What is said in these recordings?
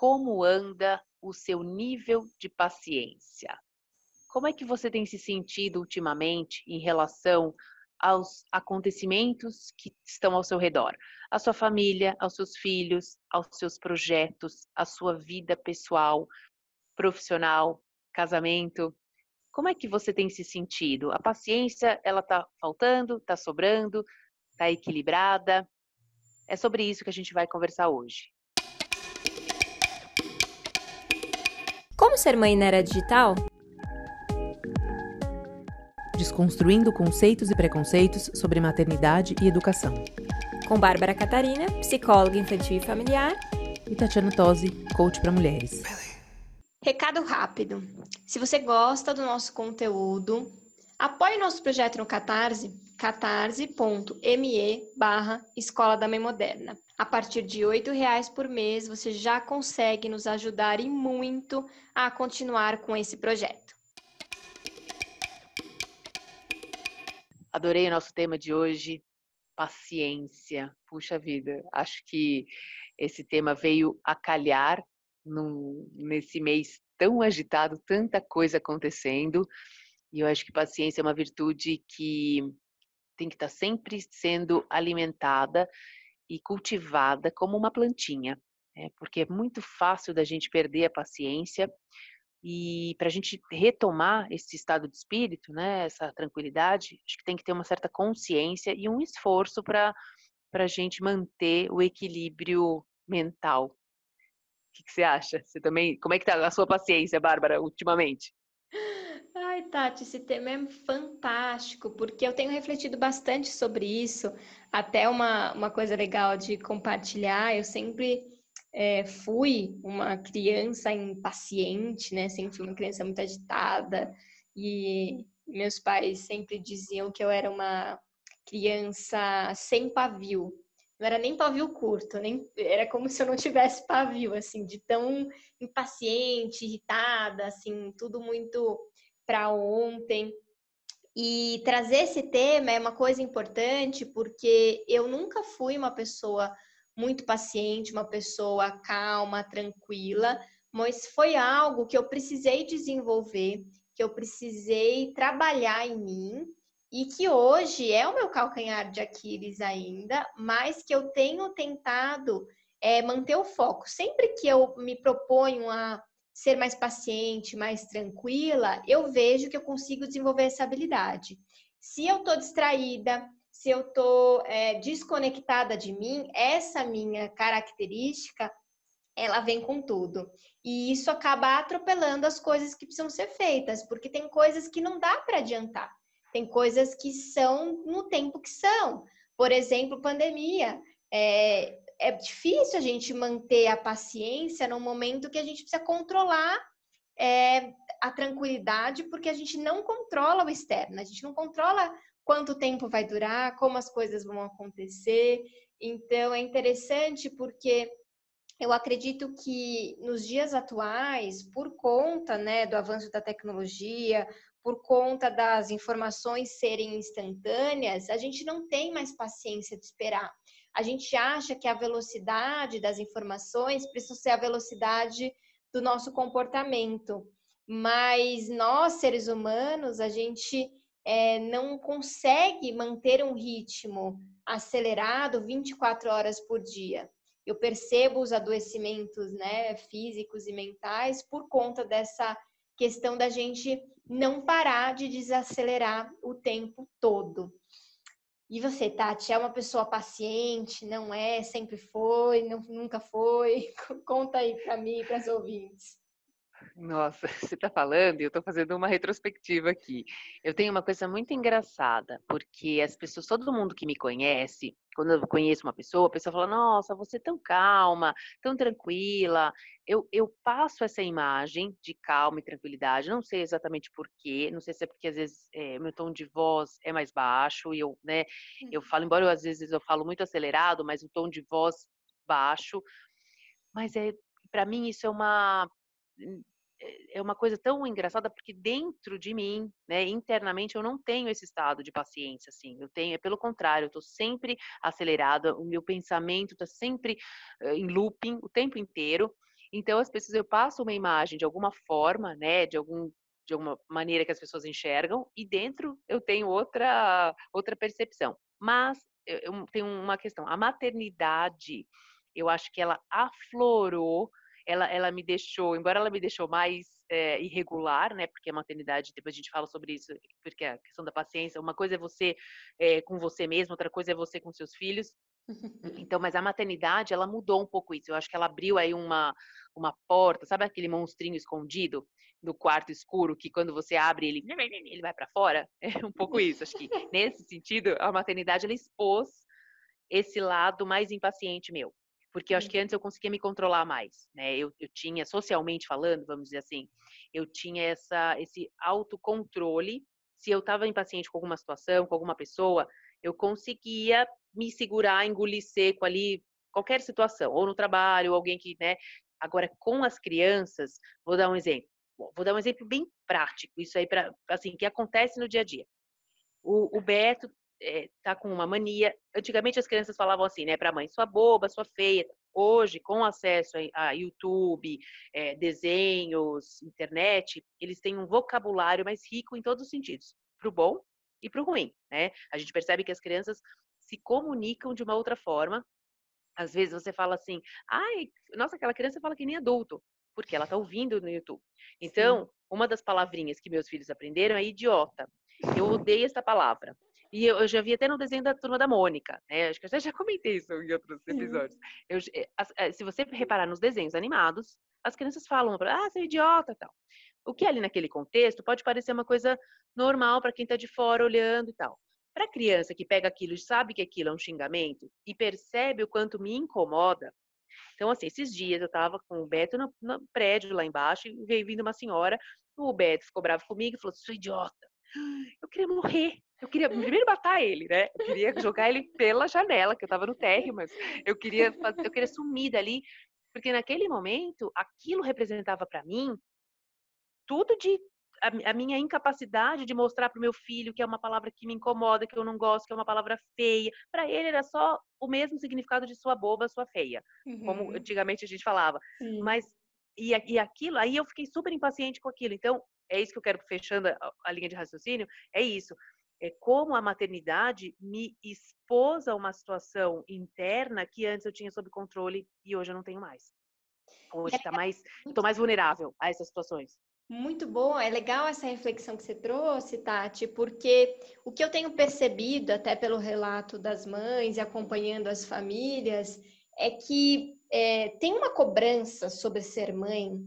como anda o seu nível de paciência? Como é que você tem se sentido ultimamente em relação aos acontecimentos que estão ao seu redor? A sua família, aos seus filhos, aos seus projetos, a sua vida pessoal, profissional, casamento. Como é que você tem se sentido? A paciência, ela tá faltando, tá sobrando, tá equilibrada? É sobre isso que a gente vai conversar hoje. Como ser mãe na era digital? Desconstruindo conceitos e preconceitos sobre maternidade e educação. Com Bárbara Catarina, psicóloga infantil e familiar. E Tatiana Tosi, coach para mulheres. Recado rápido. Se você gosta do nosso conteúdo, apoie nosso projeto no Catarse, catarse.me barra Escola da Mãe Moderna. A partir de R$ reais por mês, você já consegue nos ajudar e muito a continuar com esse projeto. Adorei o nosso tema de hoje, paciência. Puxa vida, acho que esse tema veio a calhar num, nesse mês tão agitado, tanta coisa acontecendo. E eu acho que paciência é uma virtude que tem que estar sempre sendo alimentada e cultivada como uma plantinha, né? porque é muito fácil da gente perder a paciência e para a gente retomar esse estado de espírito, né, essa tranquilidade, acho que tem que ter uma certa consciência e um esforço para a gente manter o equilíbrio mental. O que, que, você acha? Você também? Como é que tá a sua paciência, Bárbara, ultimamente? Ai, Tati, esse tema é fantástico, porque eu tenho refletido bastante sobre isso. Até uma, uma coisa legal de compartilhar, eu sempre é, fui uma criança impaciente, né? Sempre fui uma criança muito agitada e meus pais sempre diziam que eu era uma criança sem pavio. Não era nem pavio curto, nem era como se eu não tivesse pavio, assim, de tão impaciente, irritada, assim, tudo muito para ontem. E trazer esse tema é uma coisa importante porque eu nunca fui uma pessoa muito paciente, uma pessoa calma, tranquila, mas foi algo que eu precisei desenvolver, que eu precisei trabalhar em mim e que hoje é o meu calcanhar de Aquiles ainda, mas que eu tenho tentado é, manter o foco. Sempre que eu me proponho a ser mais paciente, mais tranquila, eu vejo que eu consigo desenvolver essa habilidade. Se eu estou distraída, se eu estou é, desconectada de mim, essa minha característica, ela vem com tudo. E isso acaba atropelando as coisas que precisam ser feitas, porque tem coisas que não dá para adiantar. Tem coisas que são no tempo que são. Por exemplo, pandemia. É, é difícil a gente manter a paciência no momento que a gente precisa controlar é, a tranquilidade, porque a gente não controla o externo, a gente não controla quanto tempo vai durar, como as coisas vão acontecer. Então, é interessante porque eu acredito que nos dias atuais, por conta né, do avanço da tecnologia, por conta das informações serem instantâneas, a gente não tem mais paciência de esperar. A gente acha que a velocidade das informações precisa ser a velocidade do nosso comportamento. Mas nós, seres humanos, a gente é, não consegue manter um ritmo acelerado 24 horas por dia. Eu percebo os adoecimentos né, físicos e mentais por conta dessa questão da gente não parar de desacelerar o tempo todo. E você, Tati, é uma pessoa paciente? Não é? Sempre foi? Não, nunca foi? Conta aí para mim e para os ouvintes. Nossa, você está falando e eu estou fazendo uma retrospectiva aqui. Eu tenho uma coisa muito engraçada, porque as pessoas, todo mundo que me conhece, quando eu conheço uma pessoa, a pessoa fala: Nossa, você é tão calma, tão tranquila. Eu, eu passo essa imagem de calma e tranquilidade, não sei exatamente porquê, não sei se é porque às vezes é, meu tom de voz é mais baixo e eu, né, eu uhum. falo, embora eu, às vezes eu falo muito acelerado, mas o tom de voz baixo. Mas é, para mim isso é uma é, é uma coisa tão engraçada porque dentro de mim, né, internamente eu não tenho esse estado de paciência assim. Eu tenho, é pelo contrário, eu estou sempre acelerada, o meu pensamento está sempre uh, em looping o tempo inteiro. Então as pessoas eu passo uma imagem de alguma forma, né, de algum de alguma maneira que as pessoas enxergam e dentro eu tenho outra outra percepção. Mas eu, eu tenho uma questão, a maternidade, eu acho que ela aflorou ela, ela me deixou, embora ela me deixou mais é, irregular, né? Porque a maternidade, depois a gente fala sobre isso, porque a questão da paciência, uma coisa é você é, com você mesmo, outra coisa é você com seus filhos. Então, mas a maternidade, ela mudou um pouco isso. Eu acho que ela abriu aí uma, uma porta, sabe aquele monstrinho escondido no quarto escuro que quando você abre ele, ele vai para fora? É um pouco isso. Acho que nesse sentido, a maternidade ela expôs esse lado mais impaciente meu. Porque eu acho que antes eu conseguia me controlar mais, né? Eu, eu tinha, socialmente falando, vamos dizer assim, eu tinha essa, esse autocontrole. Se eu estava impaciente com alguma situação, com alguma pessoa, eu conseguia me segurar, engolir seco ali, qualquer situação, ou no trabalho, ou alguém que, né? Agora, com as crianças, vou dar um exemplo. Vou dar um exemplo bem prático, isso aí, para assim, que acontece no dia a dia. O, o Beto é, tá com uma mania. Antigamente as crianças falavam assim, né, para mãe, sua boba, sua feia. Hoje, com acesso a, YouTube, é, desenhos, internet, eles têm um vocabulário mais rico em todos os sentidos, para o bom e para o ruim, né? A gente percebe que as crianças se comunicam de uma outra forma. Às vezes você fala assim, ai, nossa, aquela criança fala que nem adulto, porque ela está ouvindo no YouTube. Então, Sim. uma das palavrinhas que meus filhos aprenderam é idiota. Eu odeio essa palavra. E eu, eu, já vi até no desenho da turma da Mônica, né? Acho que eu já comentei isso em outros episódios. Eu, eh, eh, se você reparar nos desenhos animados, as crianças falam, ah, você é idiota tal. O que é ali naquele contexto pode parecer uma coisa normal para quem está de fora olhando e tal. Para a criança que pega aquilo e sabe que aquilo é um xingamento e percebe o quanto me incomoda. Então, assim, esses dias eu estava com o Beto no, no, prédio lá embaixo e veio vindo uma senhora. O Beto ficou bravo comigo e falou: sou idiota. Eu queria morrer. Eu queria primeiro matar ele, né? Eu queria jogar ele pela janela, que eu tava no térreo, mas eu queria fazer, eu queria sumir dali, porque naquele momento aquilo representava para mim tudo de a, a, minha incapacidade de mostrar para o meu filho que é uma palavra que me incomoda, que eu não gosto, que é uma palavra feia. Para ele era só o mesmo significado de sua boba, sua feia, uhum. como antigamente a gente falava. Sim. Mas e, e aquilo, aí eu fiquei super impaciente com aquilo. Então, é isso que eu quero fechando a, a linha de raciocínio, é isso é como a maternidade me expôs a uma situação interna que antes eu tinha sob controle e hoje eu não tenho mais. Hoje está mais, estou mais vulnerável a essas situações. Muito bom, é legal essa reflexão que você trouxe, Tati, porque o que eu tenho percebido, até pelo relato das mães e acompanhando as famílias, é que é, tem uma cobrança sobre ser mãe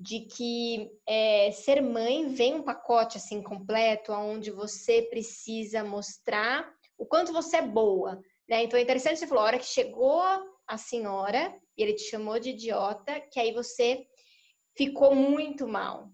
de que é, ser mãe vem um pacote assim completo, onde você precisa mostrar o quanto você é boa. Né? Então é interessante você falou, a hora que chegou a senhora e ele te chamou de idiota, que aí você ficou muito mal.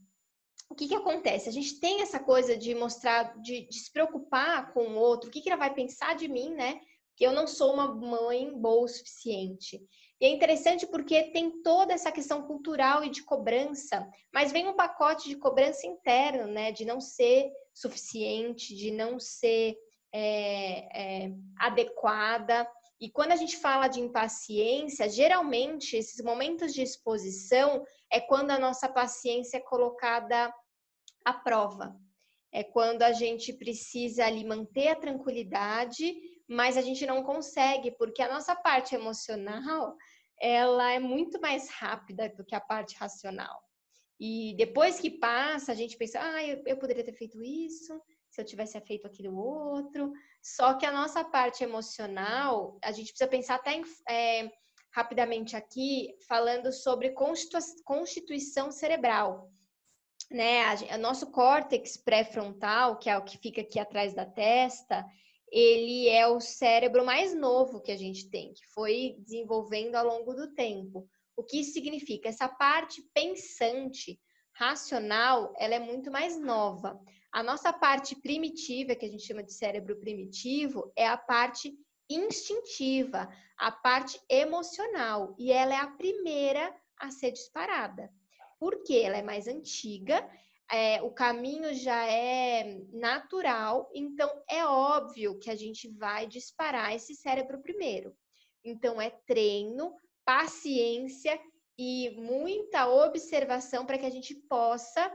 O que, que acontece? A gente tem essa coisa de mostrar, de, de se preocupar com o outro, o que, que ele vai pensar de mim, né? Que eu não sou uma mãe boa o suficiente. E é interessante porque tem toda essa questão cultural e de cobrança, mas vem um pacote de cobrança interno, né? De não ser suficiente, de não ser é, é, adequada. E quando a gente fala de impaciência, geralmente esses momentos de exposição é quando a nossa paciência é colocada à prova. É quando a gente precisa ali manter a tranquilidade mas a gente não consegue, porque a nossa parte emocional, ela é muito mais rápida do que a parte racional. E depois que passa, a gente pensa, ah, eu, eu poderia ter feito isso, se eu tivesse feito aquilo outro. Só que a nossa parte emocional, a gente precisa pensar até é, rapidamente aqui, falando sobre constituição cerebral. Né? O nosso córtex pré-frontal, que é o que fica aqui atrás da testa, ele é o cérebro mais novo que a gente tem, que foi desenvolvendo ao longo do tempo. O que isso significa? Essa parte pensante, racional, ela é muito mais nova. A nossa parte primitiva, que a gente chama de cérebro primitivo, é a parte instintiva, a parte emocional, e ela é a primeira a ser disparada. Porque ela é mais antiga é, o caminho já é natural, então é óbvio que a gente vai disparar esse cérebro primeiro. Então é treino, paciência e muita observação para que a gente possa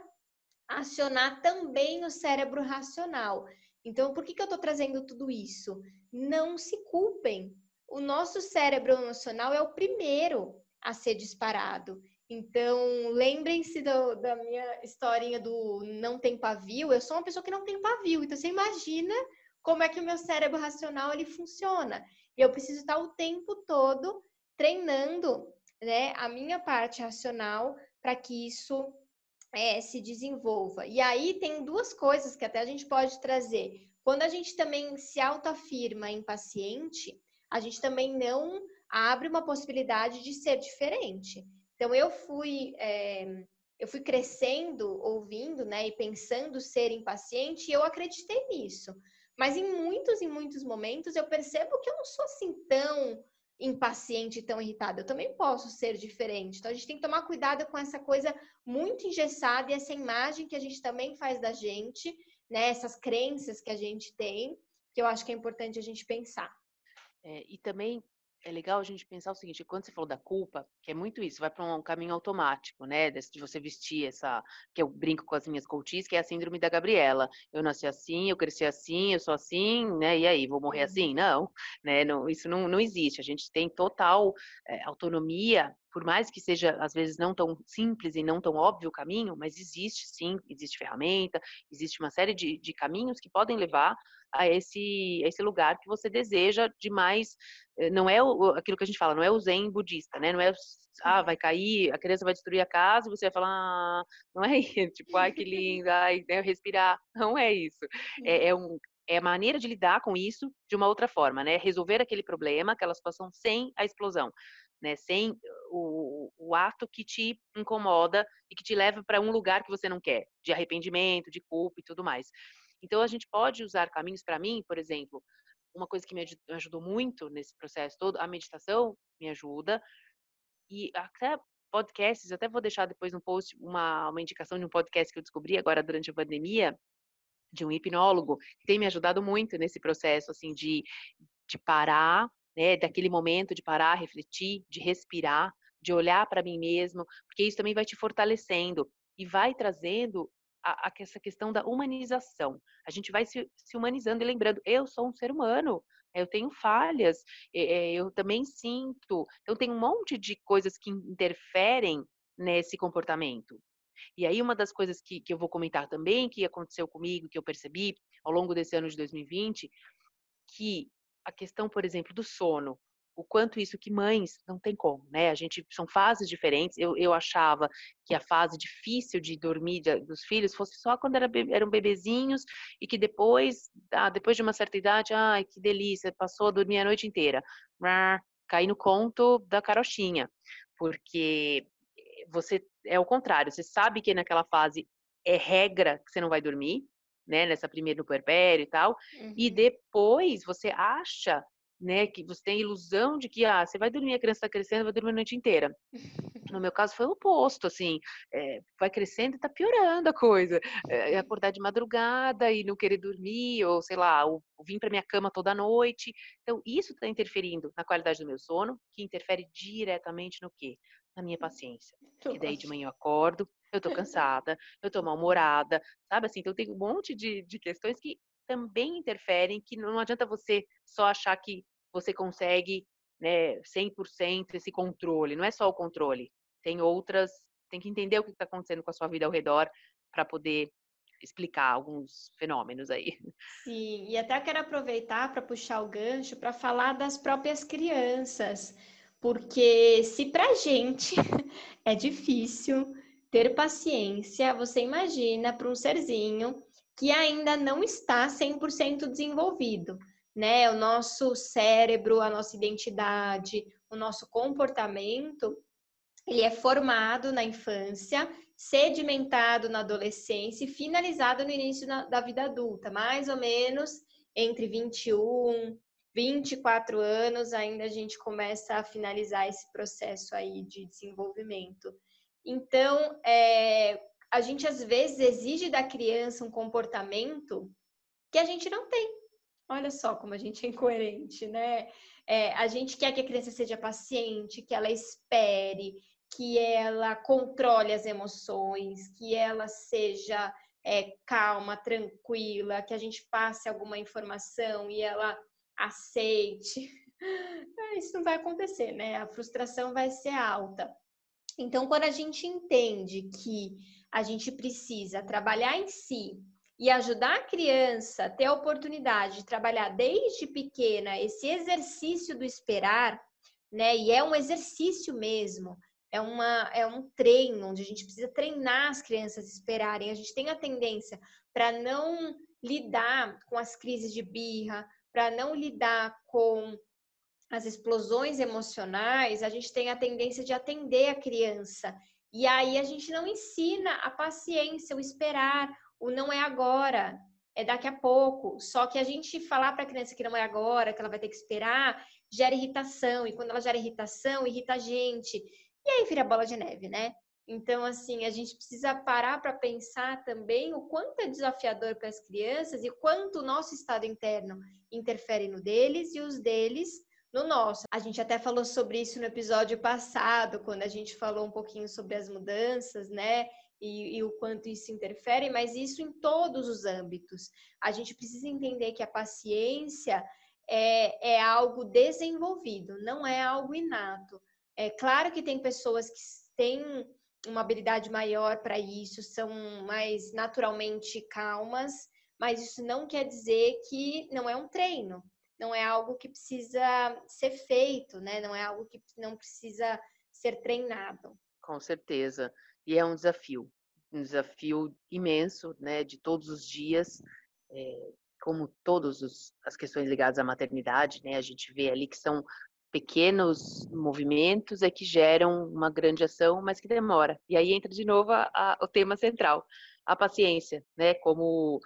acionar também o cérebro racional. Então, por que, que eu estou trazendo tudo isso? Não se culpem. O nosso cérebro emocional é o primeiro a ser disparado. Então, lembrem-se da minha historinha do não tem pavio. Eu sou uma pessoa que não tem pavio. Então, você imagina como é que o meu cérebro racional ele funciona. E eu preciso estar o tempo todo treinando né, a minha parte racional para que isso é, se desenvolva. E aí tem duas coisas que até a gente pode trazer. Quando a gente também se autoafirma em paciente, a gente também não abre uma possibilidade de ser diferente. Então eu fui é, eu fui crescendo, ouvindo, né, e pensando ser impaciente, e eu acreditei nisso. Mas em muitos e muitos momentos eu percebo que eu não sou assim tão impaciente, tão irritada. Eu também posso ser diferente. Então a gente tem que tomar cuidado com essa coisa muito engessada e essa imagem que a gente também faz da gente, né? Essas crenças que a gente tem, que eu acho que é importante a gente pensar. É, e também é legal a gente pensar o seguinte, quando você falou da culpa, que é muito isso, vai para um caminho automático, né, de você vestir essa, que eu brinco com as minhas coaches, que é a síndrome da Gabriela. Eu nasci assim, eu cresci assim, eu sou assim, né, e aí, vou morrer uhum. assim? Não, né, não, isso não, não existe. A gente tem total é, autonomia, por mais que seja, às vezes, não tão simples e não tão óbvio o caminho, mas existe sim, existe ferramenta, existe uma série de, de caminhos que podem levar a esse, a esse lugar que você deseja de mais. Eh, não é o, aquilo que a gente fala, não é o zen budista, né? Não é, ah, vai cair, a criança vai destruir a casa e você vai falar, ah, não é isso, tipo, ai que lindo, ai, né, respirar. Não é isso. É, é, um, é a maneira de lidar com isso de uma outra forma, né? Resolver aquele problema, aquela situação sem a explosão. Né, sem o, o, ato que te incomoda e que te leva para um lugar que você não quer, de arrependimento, de culpa e tudo mais. Então, a gente pode usar caminhos para mim, por exemplo, uma coisa que me ajudou muito nesse processo todo, a meditação me ajuda, e até podcasts, eu até vou deixar depois no post uma, uma indicação de um podcast que eu descobri agora durante a pandemia, de um hipnólogo, que tem me ajudado muito nesse processo, assim, de, de parar, né, daquele momento de parar, refletir, de respirar, de olhar para mim mesmo, porque isso também vai te fortalecendo e vai trazendo a, a, essa questão da humanização. A gente vai se, se, humanizando e lembrando, eu sou um ser humano, eu tenho falhas, eu também sinto. Então, tem um monte de coisas que interferem nesse comportamento. E aí, uma das coisas que, que eu vou comentar também, que aconteceu comigo, que eu percebi ao longo desse ano de 2020, que a questão, por exemplo, do sono o quanto isso que mães não tem como, né? A gente são fases diferentes. Eu, eu achava que a fase difícil de dormir de, dos filhos fosse só quando era, eram bebezinhos e que depois, ah, depois de uma certa idade, ai, que delícia, passou a dormir a noite inteira. Caí no conto da carochinha, porque você é o contrário, você sabe que naquela fase é regra que você não vai dormir, né, nessa primeira no puerpério e tal, uhum. e depois você acha né? Que você tem a ilusão de que ah, você vai dormir, a criança está crescendo, vai dormir a noite inteira. No meu caso foi o oposto, assim, é, vai crescendo e está piorando a coisa. É, acordar de madrugada e não querer dormir, ou sei lá, ou, ou vir para minha cama toda noite. Então, isso está interferindo na qualidade do meu sono, que interfere diretamente no quê? Na minha paciência. E daí de manhã eu acordo, eu tô cansada, eu tô mal-humorada, sabe assim? Então tem um monte de, de questões que também interferem, que não adianta você só achar que você consegue né, 100% esse controle. Não é só o controle, tem outras, tem que entender o que está acontecendo com a sua vida ao redor para poder explicar alguns fenômenos aí. Sim, e até quero aproveitar para puxar o gancho para falar das próprias crianças, porque se para gente é difícil ter paciência, você imagina para um serzinho que ainda não está 100% desenvolvido né? O nosso cérebro, a nossa identidade, o nosso comportamento, ele é formado na infância, sedimentado na adolescência e finalizado no início da vida adulta, mais ou menos entre 21, 24 anos, ainda a gente começa a finalizar esse processo aí de desenvolvimento. Então, é, a gente às vezes exige da criança um comportamento que a gente não tem. Olha só como a gente é incoerente, né? É, a gente quer que a criança seja paciente, que ela espere, que ela controle as emoções, que ela seja é, calma, tranquila, que a gente passe alguma informação e ela aceite. Isso não vai acontecer, né? A frustração vai ser alta. Então, quando a gente entende que a gente precisa trabalhar em si e ajudar a criança a ter a oportunidade de trabalhar desde pequena esse exercício do esperar, né? E é um exercício mesmo, é, uma, é um treino onde a gente precisa treinar as crianças a esperarem. A gente tem a tendência para não lidar com as crises de birra, para não lidar com as explosões emocionais, a gente tem a tendência de atender a criança. E aí a gente não ensina a paciência, o esperar, o não é agora, é daqui a pouco. Só que a gente falar para a criança que não é agora, que ela vai ter que esperar, gera irritação. E quando ela gera irritação, irrita a gente. E aí vira bola de neve, né? Então, assim, a gente precisa parar para pensar também o quanto é desafiador para as crianças e quanto o nosso estado interno interfere no deles e os deles no nosso. A gente até falou sobre isso no episódio passado, quando a gente falou um pouquinho sobre as mudanças, né? E, e, o quanto isso interfere, mas isso em todos os âmbitos. A gente precisa entender que a paciência é, é algo desenvolvido, não é algo inato. É claro que tem pessoas que têm uma habilidade maior para isso, são mais naturalmente calmas, mas isso não quer dizer que não é um treino não é algo que precisa ser feito, né? Não é algo que não precisa ser treinado. Com certeza. E é um desafio, um desafio imenso, né? De todos os dias, é, como todas as questões ligadas à maternidade, né? A gente vê ali que são pequenos movimentos é que geram uma grande ação, mas que demora. E aí entra de novo a, a, o tema central, a paciência, né? Como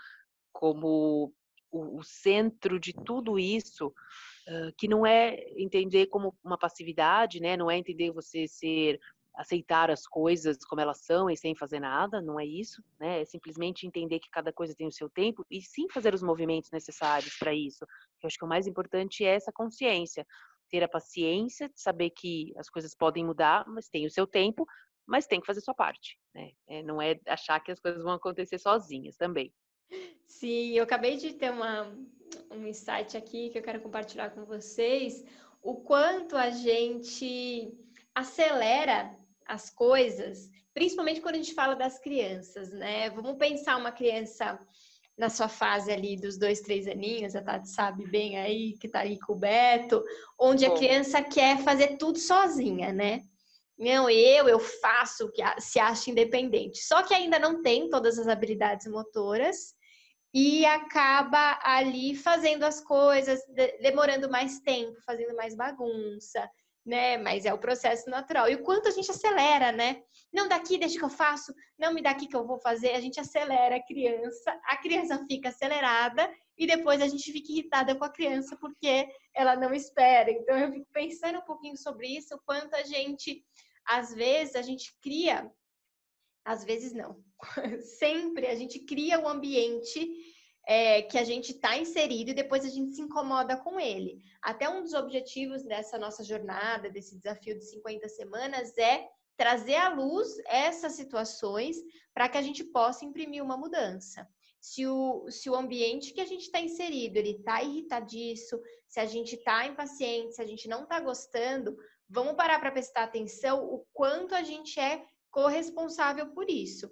como o, o centro de tudo isso, uh, que não é entender como uma passividade, né? Não é entender você ser aceitar as coisas como elas são e sem fazer nada, não é isso, né? É simplesmente entender que cada coisa tem o seu tempo e sim fazer os movimentos necessários para isso. Eu acho que o mais importante é essa consciência, ter a paciência saber que as coisas podem mudar, mas tem o seu tempo, mas tem que fazer sua parte, né? É, não é achar que as coisas vão acontecer sozinhas também. Sim, eu acabei de ter uma, um insight aqui que eu quero compartilhar com vocês. O quanto a gente acelera as coisas, principalmente quando a gente fala das crianças, né? Vamos pensar uma criança na sua fase ali dos dois, três aninhos, a Tati sabe bem aí, que tá aí com o Beto, onde Bom. a criança quer fazer tudo sozinha, né? Não, eu, eu faço, que se acha independente. Só que ainda não tem todas as habilidades motoras e acaba ali fazendo as coisas, demorando mais tempo, fazendo mais bagunça, né? Mas é o processo natural. E o quanto a gente acelera, né? Não daqui, deixa que eu faço, não me daqui que eu vou fazer. A gente acelera a criança, a criança fica acelerada e depois a gente fica irritada com a criança porque ela não espera. Então eu fico pensando um pouquinho sobre isso, o quanto a gente, às vezes, a gente cria às vezes não. Sempre a gente cria um ambiente é, que a gente está inserido e depois a gente se incomoda com ele. Até um dos objetivos dessa nossa jornada, desse desafio de 50 semanas, é trazer à luz essas situações para que a gente possa imprimir uma mudança. Se o, se o ambiente que a gente está inserido ele está irritadiço, se a gente está impaciente, se a gente não está gostando, vamos parar para prestar atenção o quanto a gente é corresponsável por isso.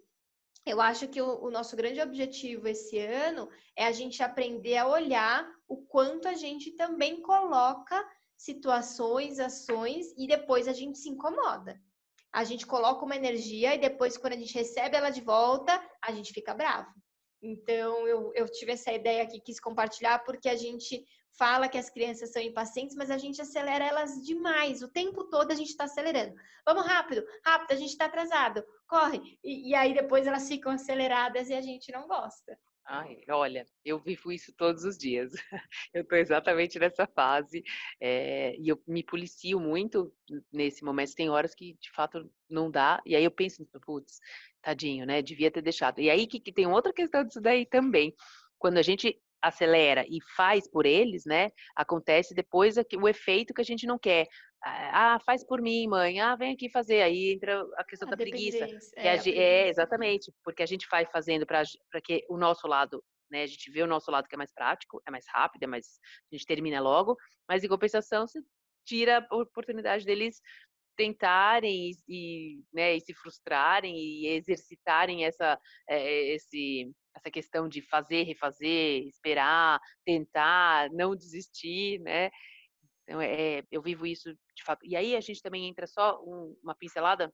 Eu acho que o, o, nosso grande objetivo esse ano é a gente aprender a olhar o quanto a gente também coloca situações, ações e depois a gente se incomoda. A gente coloca uma energia e depois, quando a gente recebe ela de volta, a gente fica bravo. Então, eu, eu tive essa ideia aqui, quis compartilhar, porque a gente fala que as crianças são impacientes, mas a gente acelera elas demais. O tempo todo a gente está acelerando. Vamos rápido, rápido, a gente está atrasado, corre. E, e, aí depois elas ficam aceleradas e a gente não gosta. Ai, olha, eu vivo isso todos os dias. Eu estou exatamente nessa fase é, e eu me policio muito nesse momento. Tem horas que de fato não dá e aí eu penso, putz, tadinho, né? Devia ter deixado. E aí que, que tem outra questão disso daí também. Quando a gente acelera e faz por eles, né? Acontece depois o efeito que a gente não quer. Ah, faz por mim, mãe. Ah, vem aqui fazer. Aí entra a questão a da preguiça. É, a, é, exatamente, porque a gente vai fazendo para que o nosso lado, né? A gente vê o nosso lado que é mais prático, é mais rápido, é mais a gente termina logo, mas em compensação você tira a oportunidade deles tentarem e, e, né, e se frustrarem e exercitarem essa, é, esse, essa questão de fazer, refazer, esperar, tentar, não desistir, né? Então, é, eu vivo isso de fato. E aí a gente também entra só um, uma pincelada,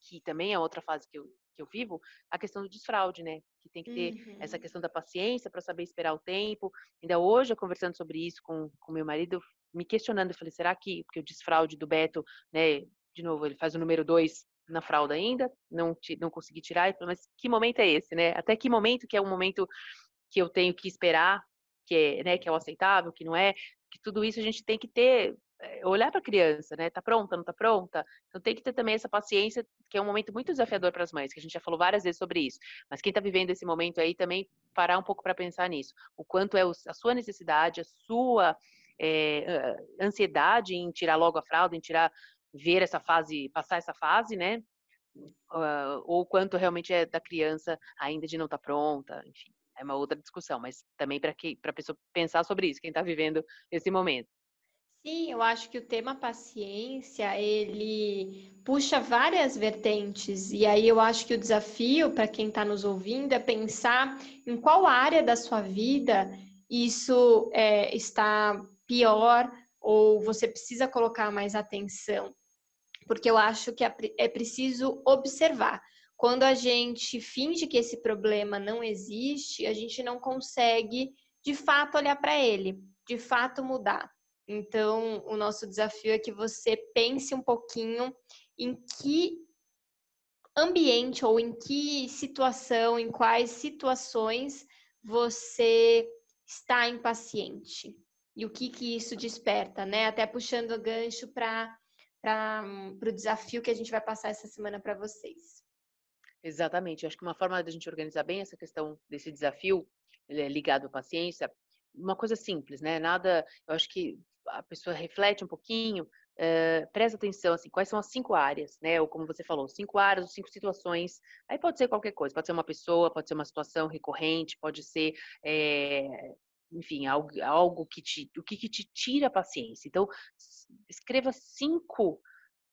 que também é outra fase que eu, que eu vivo, a questão do desfraude, né? Que tem que ter uhum. essa questão da paciência para saber esperar o tempo. Ainda hoje, eu conversando sobre isso com, com meu marido, me questionando, eu falei, será que, porque o desfraude do Beto, né, de novo, ele faz o número dois na fralda ainda, não, não consegui tirar, falei, mas que momento é esse, né? Até que momento que é um momento que eu tenho que esperar, que é, né, que é o aceitável, que não é, que tudo isso a gente tem que ter, eh, olhar para a criança, né? Tá pronta, não tá pronta? Então tem que ter também essa paciência, que é um momento muito desafiador para as mães, que a gente já falou várias vezes sobre isso. Mas quem está vivendo esse momento aí também parar um pouco para pensar nisso. O quanto é a sua necessidade, a sua é, ansiedade em tirar logo a fralda, em tirar, ver essa fase, passar essa fase, né? Uh, ou quanto realmente é da criança ainda de não estar tá pronta, enfim, é uma outra discussão, mas também para que para a pessoa pensar sobre isso, quem está vivendo esse momento. Sim, eu acho que o tema paciência, ele puxa várias vertentes, e aí eu acho que o desafio para quem está nos ouvindo é pensar em qual área da sua vida isso é, está pior ou você precisa colocar mais atenção, porque eu acho que é, é preciso observar. Quando a gente finge que esse problema não existe, a gente não consegue de fato olhar para ele, de fato mudar. Então, o nosso desafio é que você pense um pouquinho em que ambiente ou em que situação, em quais situações você está impaciente e o que, que isso desperta, né? Até puxando o gancho para o desafio que a gente vai passar essa semana para vocês. Exatamente. Eu acho que uma forma da gente organizar bem essa questão desse desafio é ligado à paciência, uma coisa simples, né? Nada. Eu acho que a pessoa reflete um pouquinho, uh, presta atenção, assim, quais são as cinco áreas, né? Ou como você falou, cinco áreas, cinco situações. Aí pode ser qualquer coisa, pode ser uma pessoa, pode ser uma situação recorrente, pode ser é, enfim, algo, algo que te, o que, que te tira a paciência. Então, escreva cinco,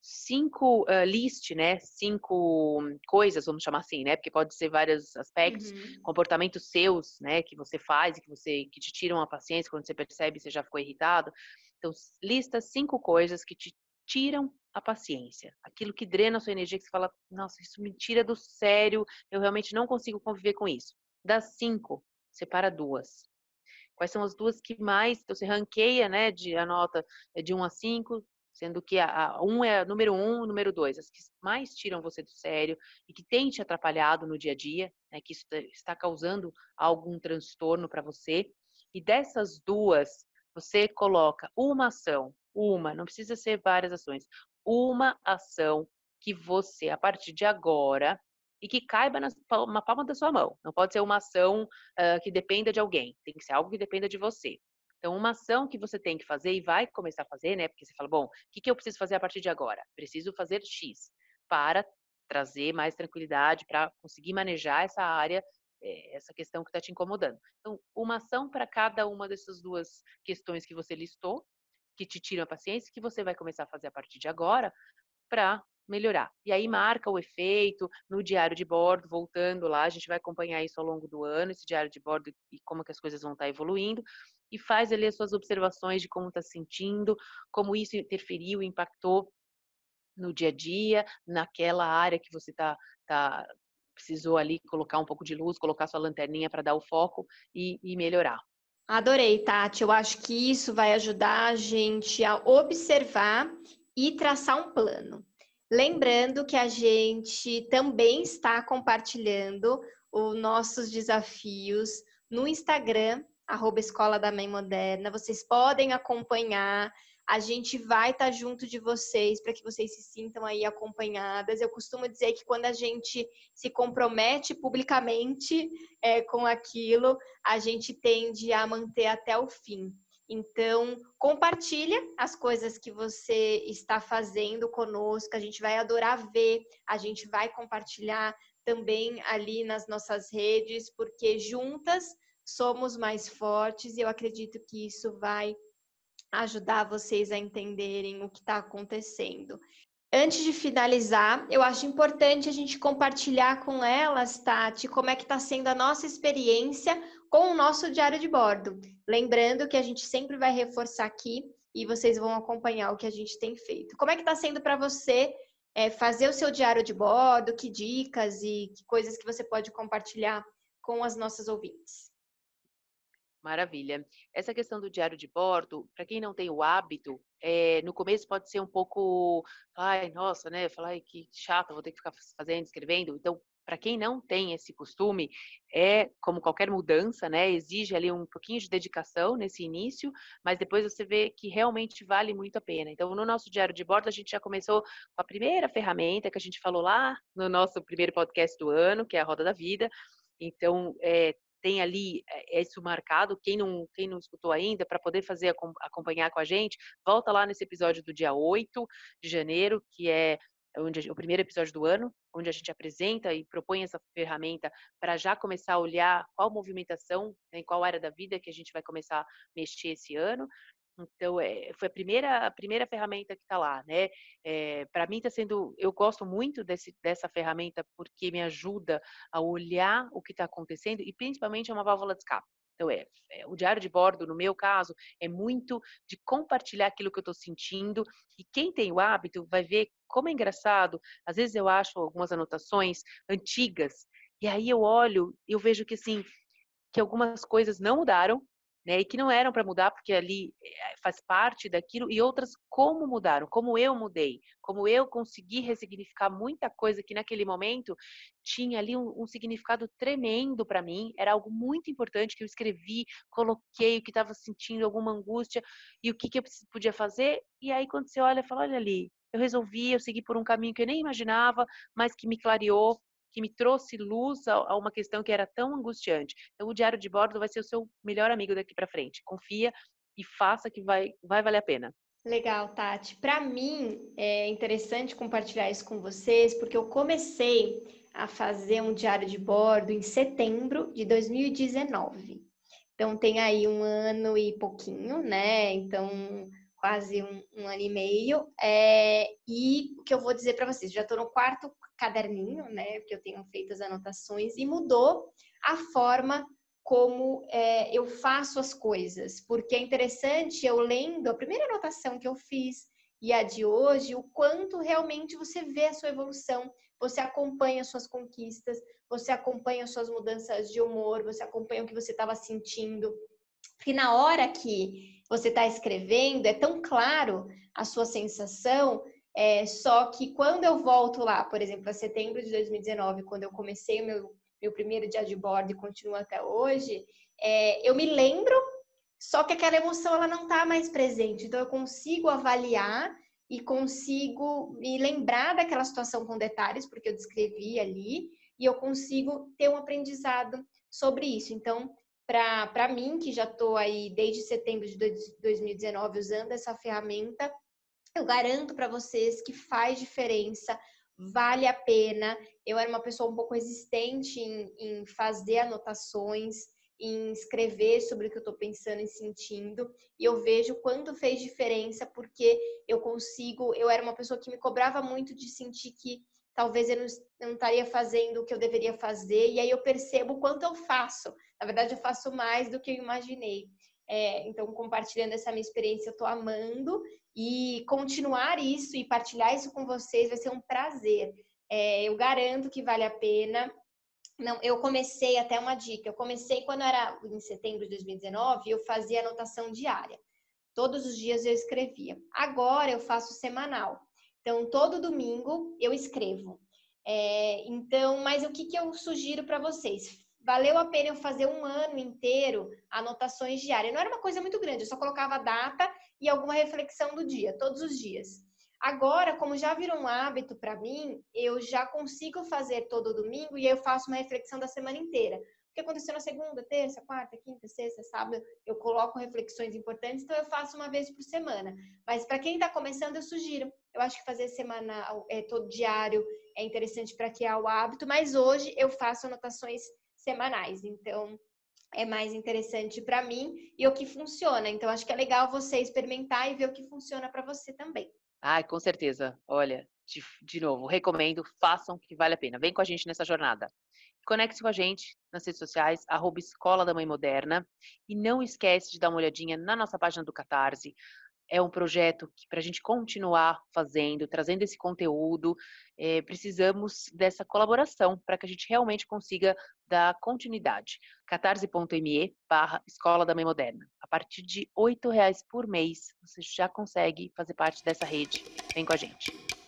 cinco uh, list, né? Cinco coisas, vamos chamar assim, né? Porque pode ser vários aspectos, uhum. comportamentos seus, né? Que você faz e que você que te tiram a paciência quando você percebe você já ficou irritado. Então, lista cinco coisas que te tiram a paciência. Aquilo que drena a sua energia, que você fala, nossa, isso me tira do sério, eu realmente não consigo conviver com isso. Das cinco, separa duas quais são as duas que mais, você ranqueia, né, de a nota é de 1 a 5, sendo que a, a 1 é número 1, número 2, as que mais tiram você do sério e que tem te atrapalhado no dia a dia, né, que isso está causando algum transtorno para você. E dessas duas, você coloca uma ação, uma, não precisa ser várias ações, uma ação que você, a partir de agora, e que caiba na, na palma da sua mão. Não pode ser uma ação uh, que dependa de alguém, tem que ser algo que dependa de você. Então, uma ação que você tem que fazer e vai começar a fazer, né? Porque você fala, bom, o que, que eu preciso fazer a partir de agora? Preciso fazer X para trazer mais tranquilidade, para conseguir manejar essa área, eh, essa questão que está te incomodando. Então, uma ação para cada uma dessas duas questões que você listou, que te tiram a paciência, que você vai começar a fazer a partir de agora, para melhorar. E aí marca o efeito no diário de bordo, voltando lá, a gente vai acompanhar isso ao longo do ano, esse diário de bordo e como que as coisas vão estar evoluindo, e faz ali as suas observações de como está se sentindo, como isso interferiu, impactou no dia a dia, naquela área que você tá, tá precisou ali colocar um pouco de luz, colocar sua lanterninha para dar o foco e, e melhorar. Adorei, Tati. Eu acho que isso vai ajudar a gente a observar e traçar um plano. Lembrando que a gente também está compartilhando os nossos desafios no Instagram, arroba Escola da Mãe Moderna. Vocês podem acompanhar A gente vai estar tá junto de vocês para que vocês se sintam aí acompanhadas. Eu costumo dizer que quando a gente se compromete publicamente é, com aquilo, a gente tende a manter até o fim. Então, compartilha as coisas que você está fazendo conosco, a gente vai adorar ver, a gente vai compartilhar também ali nas nossas redes, porque juntas somos mais fortes e eu acredito que isso vai ajudar vocês a entenderem o que está acontecendo. Antes de finalizar, eu acho importante a gente compartilhar com elas, Tati, como é que está sendo a nossa experiência com o nosso diário de bordo. Lembrando que a gente sempre vai reforçar aqui e vocês vão acompanhar o que a gente tem feito. Como é que está sendo para você é, fazer o seu diário de bordo? Que dicas e que coisas que você pode compartilhar com as nossas ouvintes? Maravilha. Essa questão do diário de bordo, para quem não tem o hábito, é, no começo pode ser um pouco, ai, nossa, né? Falar que chato, vou ter que ficar fazendo, escrevendo. Então, para quem não tem esse costume, é como qualquer mudança, né? Exige ali um pouquinho de dedicação nesse início, mas depois você vê que realmente vale muito a pena. Então, no nosso diário de bordo, a gente já começou com a primeira ferramenta que a gente falou lá no nosso primeiro podcast do ano, que é a Roda da Vida. Então, é, tem ali é, isso marcado. Quem não, quem não escutou ainda, para poder fazer acompanhar com a gente, volta lá nesse episódio do dia 8 de janeiro, que é onde o primeiro episódio do ano, onde a gente apresenta e propõe essa ferramenta para já começar a olhar qual movimentação, né, em qual área da vida que a gente vai começar a mexer esse ano. Então, é, foi a primeira, a primeira ferramenta que está lá, né? É, Para mim está sendo, eu gosto muito desse, dessa ferramenta porque me ajuda a olhar o que está acontecendo e principalmente é uma válvula de escape. Então, é, é, o diário de bordo, no meu caso, é muito de compartilhar aquilo que eu estou sentindo. E quem tem o hábito vai ver como é engraçado. Às vezes eu acho algumas anotações antigas, e aí eu olho e eu vejo que, assim, que algumas coisas não mudaram, né, e que não eram para mudar porque ali eh, faz parte daquilo e outras como mudaram, como eu mudei, como eu consegui ressignificar muita coisa que naquele momento tinha ali um, um significado tremendo para mim, era algo muito importante que eu escrevi, coloquei o que estava sentindo, alguma angústia e o que, que eu podia fazer e aí quando você olha, fala, olha ali, eu resolvi, eu segui por um caminho que eu nem imaginava, mas que me clareou, que me trouxe luz a, uma questão que era tão angustiante. Então, o diário de bordo vai ser o seu melhor amigo daqui para frente. Confia e faça que vai, vai valer a pena. Legal, Tati. Para mim é interessante compartilhar isso com vocês, porque eu comecei a fazer um diário de bordo em setembro de 2019. Então tem aí um ano e pouquinho, né? Então quase um, um ano e meio. É, e o que eu vou dizer para vocês, já estou no quarto caderninho, né? Porque eu tenho feito as anotações e mudou a forma como é, eu faço as coisas, porque é interessante eu lendo a primeira anotação que eu fiz e a de hoje, o quanto realmente você vê a sua evolução, você acompanha as suas conquistas, você acompanha as suas mudanças de humor, você acompanha o que você estava sentindo. E na hora que você está escrevendo, é tão claro a sua sensação é, só que quando eu volto lá, por exemplo, a setembro de 2019, quando eu comecei o meu, meu primeiro dia de bordo e continuo até hoje, é, eu me lembro, só que aquela emoção ela não está mais presente. Então eu consigo avaliar e consigo me lembrar daquela situação com detalhes, porque eu descrevi ali, e eu consigo ter um aprendizado sobre isso. Então, para mim, que já estou aí desde setembro de 2019 usando essa ferramenta, eu garanto para vocês que faz diferença, vale a pena. Eu era uma pessoa um pouco resistente em, em fazer anotações, em escrever sobre o que eu estou pensando e sentindo, e eu vejo quanto fez diferença, porque eu consigo. Eu era uma pessoa que me cobrava muito de sentir que talvez eu não, não estaria fazendo o que eu deveria fazer, e aí eu percebo quanto eu faço. Na verdade, eu faço mais do que eu imaginei. É, então, compartilhando essa minha experiência, eu estou amando e continuar isso e partilhar isso com vocês vai ser um prazer. É, eu garanto que vale a pena. Não, eu comecei até uma dica. Eu comecei quando era em setembro de 2019, eu fazia anotação diária. Todos os dias eu escrevia. Agora eu faço semanal. Então todo domingo eu escrevo. É, então, mas o que, que eu sugiro para vocês? Valeu a pena eu fazer um ano inteiro anotações diárias. Não era uma coisa muito grande, eu só colocava a data e alguma reflexão do dia, todos os dias. Agora, como já virou um hábito para mim, eu já consigo fazer todo domingo e eu faço uma reflexão da semana inteira. O que aconteceu na segunda, terça, quarta, quinta, sexta, sábado, eu coloco reflexões importantes, então eu faço uma vez por semana. Mas para quem está começando, eu sugiro. Eu acho que fazer semana é, todo diário é interessante para criar o hábito, mas hoje eu faço anotações semanais. Então, é mais interessante para mim e o que funciona. Então, acho que é legal você experimentar e ver o que funciona para você também. Ai, com certeza. Olha, de, de novo, recomendo, façam que vale a pena. Vem com a gente nessa jornada. Conecte-se com a gente nas redes sociais, arroba Escola da Mãe Moderna. E não esquece de dar uma olhadinha na nossa página do Catarse é um projeto que, para a gente continuar fazendo, trazendo esse conteúdo, é, precisamos dessa colaboração para que a gente realmente consiga dar continuidade. catarse.me barra Escola da Mãe Moderna. A partir de R$ reais por mês, você já consegue fazer parte dessa rede. Vem com a gente.